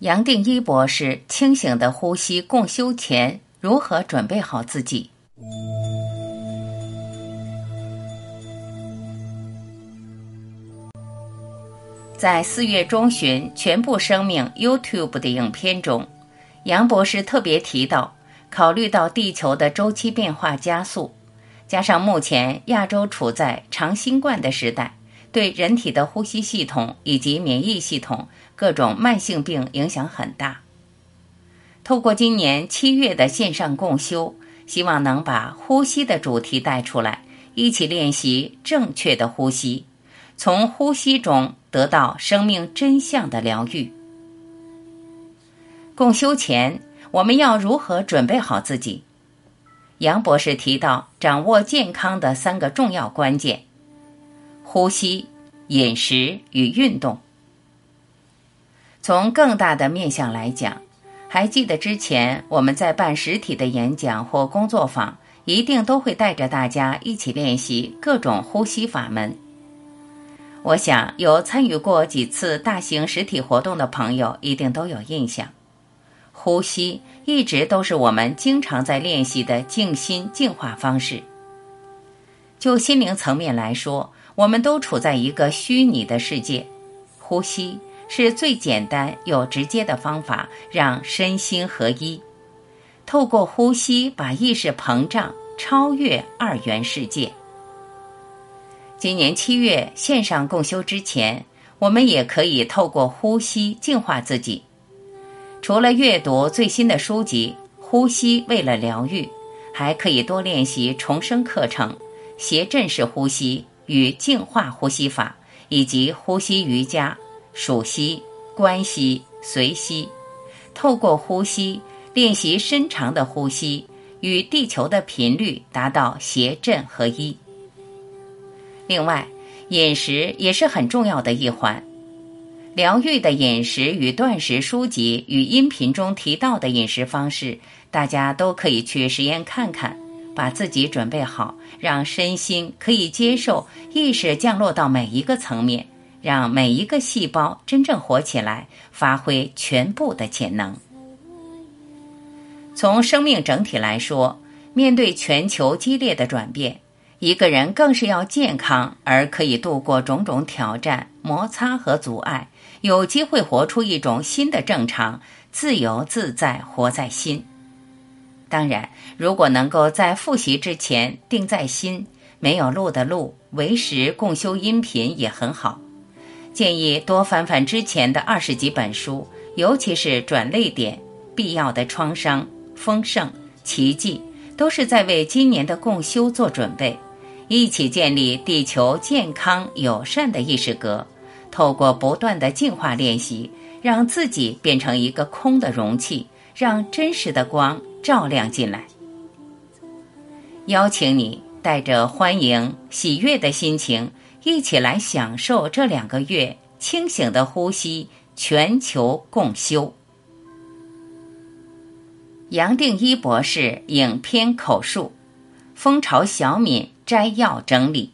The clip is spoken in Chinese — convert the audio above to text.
杨定一博士清醒的呼吸共修前如何准备好自己？在四月中旬全部生命 YouTube 的影片中，杨博士特别提到，考虑到地球的周期变化加速，加上目前亚洲处在长新冠的时代。对人体的呼吸系统以及免疫系统各种慢性病影响很大。透过今年七月的线上共修，希望能把呼吸的主题带出来，一起练习正确的呼吸，从呼吸中得到生命真相的疗愈。共修前，我们要如何准备好自己？杨博士提到，掌握健康的三个重要关键。呼吸、饮食与运动。从更大的面向来讲，还记得之前我们在办实体的演讲或工作坊，一定都会带着大家一起练习各种呼吸法门。我想有参与过几次大型实体活动的朋友，一定都有印象。呼吸一直都是我们经常在练习的静心净化方式。就心灵层面来说，我们都处在一个虚拟的世界，呼吸是最简单又直接的方法，让身心合一。透过呼吸，把意识膨胀，超越二元世界。今年七月线上共修之前，我们也可以透过呼吸净化自己。除了阅读最新的书籍《呼吸为了疗愈》，还可以多练习重生课程、斜振式呼吸。与净化呼吸法，以及呼吸瑜伽、数息、观息、随息，透过呼吸练习深长的呼吸，与地球的频率达到谐振合一。另外，饮食也是很重要的一环。疗愈的饮食与断食书籍与音频中提到的饮食方式，大家都可以去实验看看。把自己准备好，让身心可以接受意识降落到每一个层面，让每一个细胞真正活起来，发挥全部的潜能。从生命整体来说，面对全球激烈的转变，一个人更是要健康而可以度过种种挑战、摩擦和阻碍，有机会活出一种新的正常，自由自在活在心。当然，如果能够在复习之前定在心，没有录的录，为时共修音频也很好。建议多翻翻之前的二十几本书，尤其是转泪点、必要的创伤、丰盛、奇迹，都是在为今年的共修做准备，一起建立地球健康友善的意识格。透过不断的净化练习，让自己变成一个空的容器，让真实的光。照亮进来，邀请你带着欢迎、喜悦的心情，一起来享受这两个月清醒的呼吸，全球共修。杨定一博士影片口述，蜂巢小敏摘要整理。